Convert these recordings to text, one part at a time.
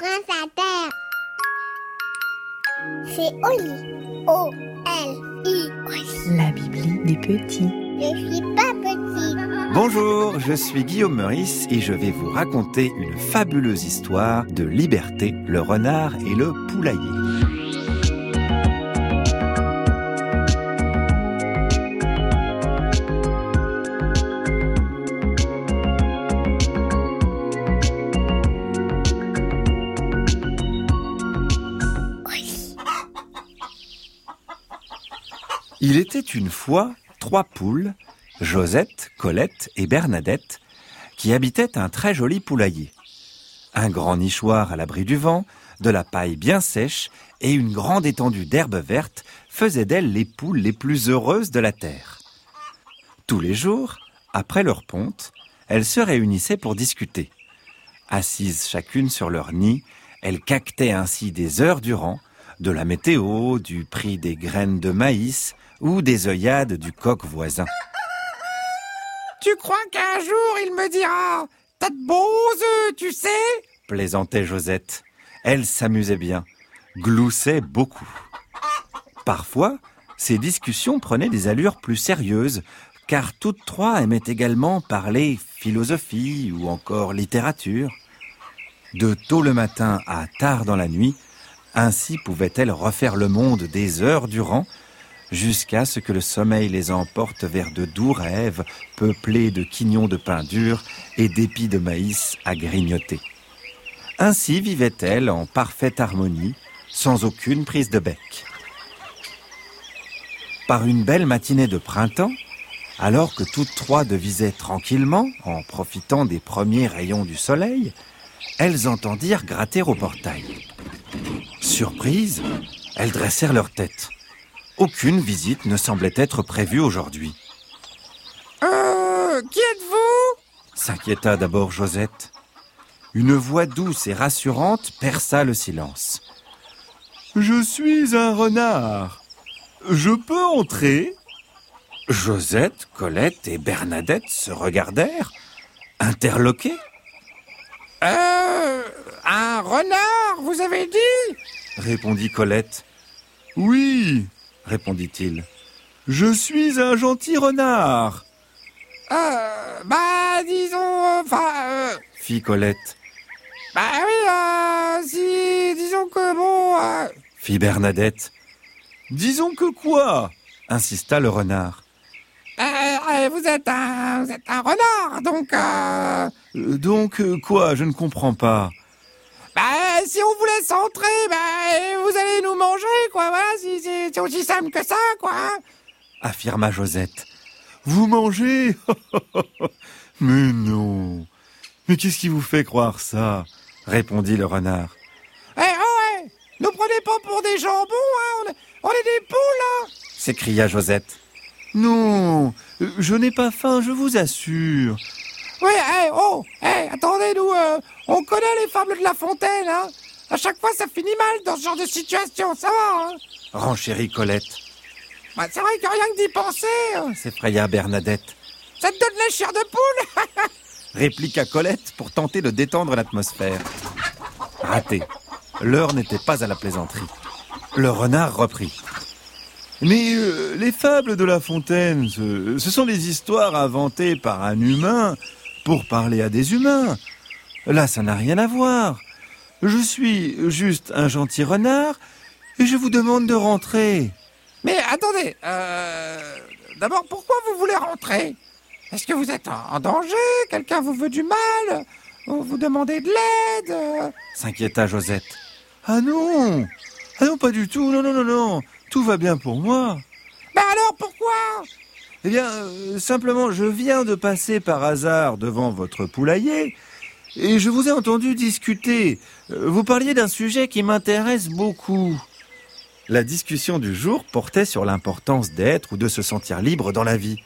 prince à terre. C'est Oli. O-L-I. La Bibli des petits. Je suis pas petit. Bonjour, je suis Guillaume Meurice et je vais vous raconter une fabuleuse histoire de Liberté, le renard et le poulailler. Il était une fois trois poules, Josette, Colette et Bernadette, qui habitaient un très joli poulailler. Un grand nichoir à l'abri du vent, de la paille bien sèche et une grande étendue d'herbe verte faisaient d'elles les poules les plus heureuses de la terre. Tous les jours, après leur ponte, elles se réunissaient pour discuter. Assises chacune sur leur nid, elles caquetaient ainsi des heures durant, de la météo, du prix des graines de maïs, ou des œillades du coq voisin. Tu crois qu'un jour il me dira T'as de beaux œufs, tu sais? Plaisantait Josette. Elle s'amusait bien, gloussait beaucoup. Parfois, ces discussions prenaient des allures plus sérieuses, car toutes trois aimaient également parler philosophie ou encore littérature. De tôt le matin à tard dans la nuit, ainsi pouvaient-elles refaire le monde des heures durant, jusqu'à ce que le sommeil les emporte vers de doux rêves peuplés de quignons de pain dur et d'épis de maïs à grignoter. Ainsi vivait-elle en parfaite harmonie, sans aucune prise de bec. Par une belle matinée de printemps, alors que toutes trois devisaient tranquillement, en profitant des premiers rayons du soleil, elles entendirent gratter au portail. Surprises, elles dressèrent leur tête. Aucune visite ne semblait être prévue aujourd'hui. Euh, qui êtes-vous? S'inquiéta d'abord Josette. Une voix douce et rassurante perça le silence. Je suis un renard. Je peux entrer? Josette, Colette et Bernadette se regardèrent, interloqués. Euh, un renard, vous avez dit? répondit Colette. Oui, répondit-il. Je suis un gentil renard. Euh, bah, disons, enfin, euh, fit Colette. bah oui, euh, si, disons que bon, euh, fit Bernadette. Disons que quoi? insista le renard. euh, vous êtes un, vous êtes un renard, donc, Donc quoi? Je ne comprends pas. Bah, si on vous laisse entrer, bah, vous allez nous manger, quoi, voilà, si, si- c'est aussi simple que ça, quoi. hein. affirma Josette. Vous mangez Mais non. Mais qu'est-ce qui vous fait croire ça? répondit le renard. Eh, oh, ouais, nous prenez pas pour des jambons, hein, on est, on est des poules, hein. s'écria Josette. Non, euh, je n'ai pas faim, je vous assure. Oui, eh, oh, eh, attendez, nous, euh, on connaît les fables de La Fontaine, hein. À chaque fois, ça finit mal dans ce genre de situation, ça va, hein. Renchérit Colette, Bah, c'est vrai que rien que d'y penser, euh, s'effraya Bernadette. ça te donne la chair de poule. Répliqua Colette pour tenter de détendre l'atmosphère. Raté. L'heure n'était pas à la plaisanterie. Le renard reprit. Mais euh, les fables de La Fontaine, ce, ce sont des histoires inventées par un humain pour parler à des humains. Là, ça n'a rien à voir. Je suis juste un gentil renard et je vous demande de rentrer. Mais attendez, euh, d'abord, pourquoi vous voulez rentrer? Est-ce que vous êtes en, danger? Quelqu'un vous veut du mal? Vous vous demandez de l'aide? S'inquiéta Josette. Ah non Ah non, pas du tout. Non, non, non, non. Tout va bien pour moi. Bah alors, pourquoi? Eh bien, euh, simplement, je viens de passer par hasard devant votre poulailler et je vous ai entendu discuter. Euh, Vous parliez d'un sujet qui m'intéresse beaucoup. La discussion du jour portait sur l'importance d'être ou de se sentir libre dans la vie.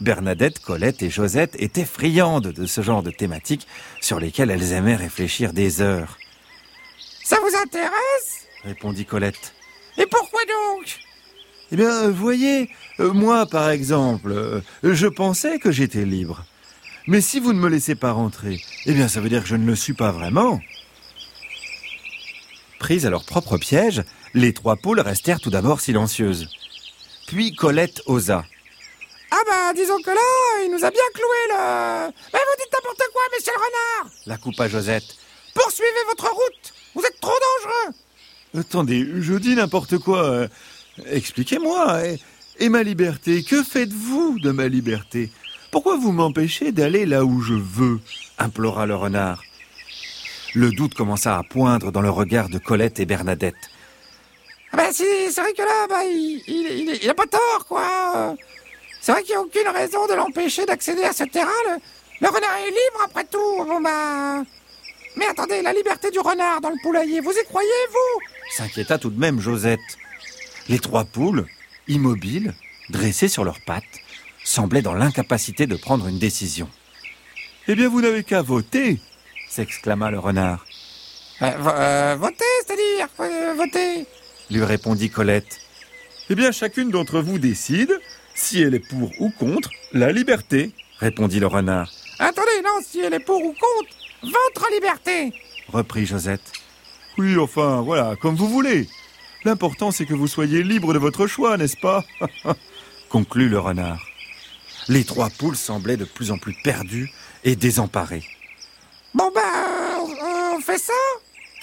Bernadette, Colette et Josette étaient friandes de ce genre de thématiques sur lesquelles elles aimaient réfléchir des heures. Ça vous intéresse? Répondit Colette. Et pourquoi donc? Eh bien, euh, voyez, euh, moi, par exemple, euh, je pensais que j'étais libre. Mais si vous ne me laissez pas rentrer, eh bien, ça veut dire que je ne le suis pas vraiment. Prises à leur propre piège, les trois poules restèrent tout d'abord silencieuses. Puis Colette osa. Ah bah, disons que là, il nous a bien cloué le... Mais vous dites n'importe quoi, monsieur le renard La coupa Josette. Poursuivez votre route Vous êtes trop dangereux Attendez, je dis n'importe quoi. Expliquez-moi. Et, ma liberté, que faites-vous de ma liberté? Pourquoi vous m'empêchez d'aller là où je veux? implora le renard. Le doute commença à poindre dans le regard de Colette et Bernadette. Ah bah, si, c'est vrai que là, bah, il, il, a pas tort, quoi C'est vrai qu'il n'y a aucune raison de l'empêcher d'accéder à ce terrain. Le, le renard est libre, après tout. Bon bah... Mais attendez, la liberté du renard dans le poulailler, vous y croyez, vous? S'inquiéta tout de même Josette. Les trois poules, immobiles, dressées sur leurs pattes, semblaient dans l'incapacité de prendre une décision. Eh bien, vous n'avez qu'à voter s'exclama le renard. euh, euh, Votez, c'est-à-dire euh, Votez lui répondit Colette. Eh bien, chacune d'entre vous décide si elle est pour ou contre la liberté, répondit le renard. Attendez, non, si elle est pour ou contre, votre liberté reprit Josette. Oui, enfin, voilà, comme vous voulez. L'important, c'est que vous soyez libre de votre choix, n'est-ce pas conclut le renard. Les trois poules semblaient de plus en plus perdues et désemparées, Bon euh, on fait ça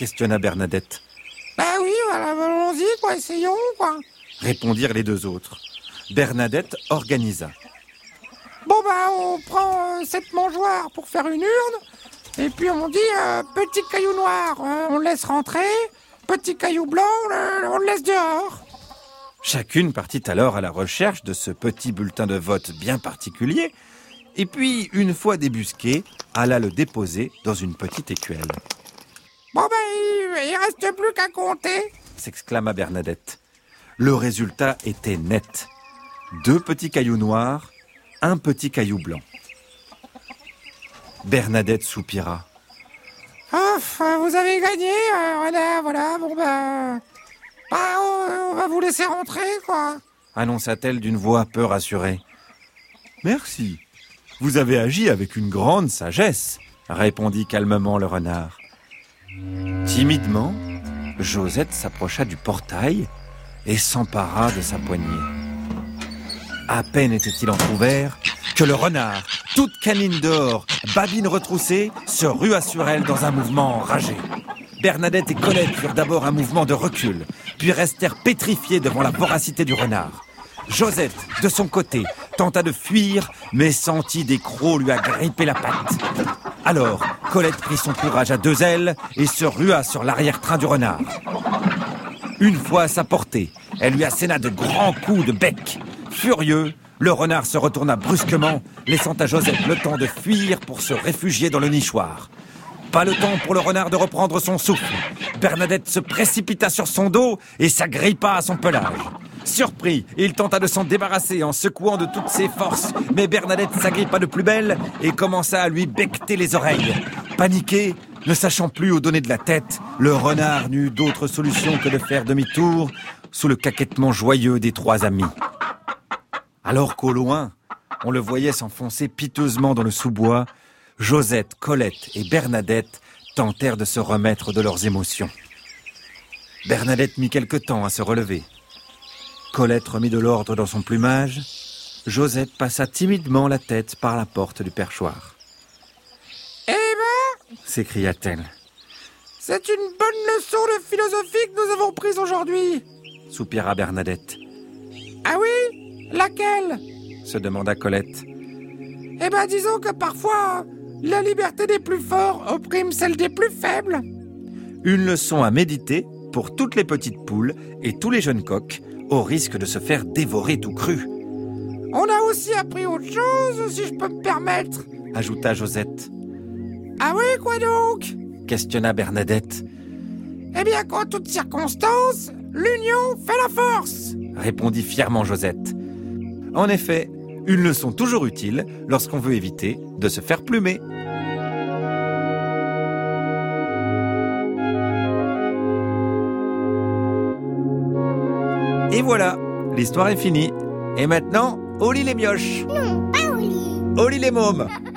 questionna Bernadette. Bah oui, voilà, allons-y, quoi, essayons, quoi Répondirent les deux autres. Bernadette organisa. Bon bah, on prend euh, cette mangeoire pour faire une urne, et puis on dit euh, petit caillou noir, euh, on laisse rentrer, petit caillou blanc, on le, laisse dehors. Chacune partit alors à la recherche de ce petit bulletin de vote bien particulier, et puis, une fois débusqué, alla le déposer dans une petite écuelle, Bon il, il reste plus qu'à compter. s'exclama Bernadette. Le résultat était net. Deux petits cailloux noirs, un petit caillou blanc. Bernadette soupira. Vous avez gagné, euh, renard, voilà, bon bah... Bah, on, on va vous laisser rentrer, quoi. annonça-t-elle d'une voix peu rassurée. Merci. Vous avez agi avec une grande sagesse, répondit calmement le renard. Timidement, Josette s'approcha du portail et s'empara de sa poignée. À peine était-il entrouvert que le renard, toute canine d'or, babine retroussée, se rua sur elle dans un mouvement enragé. Bernadette et Colette firent d'abord un mouvement de recul, puis restèrent pétrifiées devant la voracité du renard. Josette, de son côté, tenta de fuir, mais sentit des crocs lui agripper la patte. Alors, Colette prit son courage à deux ailes et se rua sur l'arrière-train du renard. Une fois à sa portée, elle lui asséna de grands coups de bec. Furieux, le renard se retourna brusquement, laissant à Josette le temps de fuir pour se réfugier dans le nichoir. Pas le temps pour le renard de reprendre son souffle. Bernadette se précipita sur son dos et s'agrippa à son pelage. Surpris, il tenta de s'en débarrasser en secouant de toutes ses forces, mais Bernadette s'agrippa de plus belle et commença à lui becqueter les oreilles. Paniqué, ne sachant plus où donner de la tête, le renard n'eut d'autre solution que de faire demi-tour sous le caquettement joyeux des trois amis. Alors qu'au loin, on le voyait s'enfoncer piteusement dans le sous-bois, Josette, Colette et Bernadette tentèrent de se remettre de leurs émotions. Bernadette mit quelque temps à se relever. Colette remit de l'ordre dans son plumage. Josette passa timidement la tête par la porte du perchoir. Eh ben, S'écria-t-elle. c'est une bonne leçon de philosophie que nous avons prise aujourd'hui. Soupira Bernadette. Ah oui? Laquelle? Se demanda Colette. Eh ben, disons que parfois, la liberté des plus forts opprime celle des plus faibles. Une leçon à méditer pour toutes les petites poules et tous les jeunes coqs, au risque de se faire dévorer tout cru, On a aussi appris autre chose, si je peux me permettre. ajouta Josette. Ah oui, quoi donc? Questionna Bernadette. Eh bien, qu'en toutes circonstances, l'union fait la force. répondit fièrement Josette. En effet, une leçon toujours utile lorsqu'on veut éviter de se faire plumer. Et voilà, l'histoire est finie. Et maintenant, au lit les mioches, Non, pas au lit. au lit les mômes.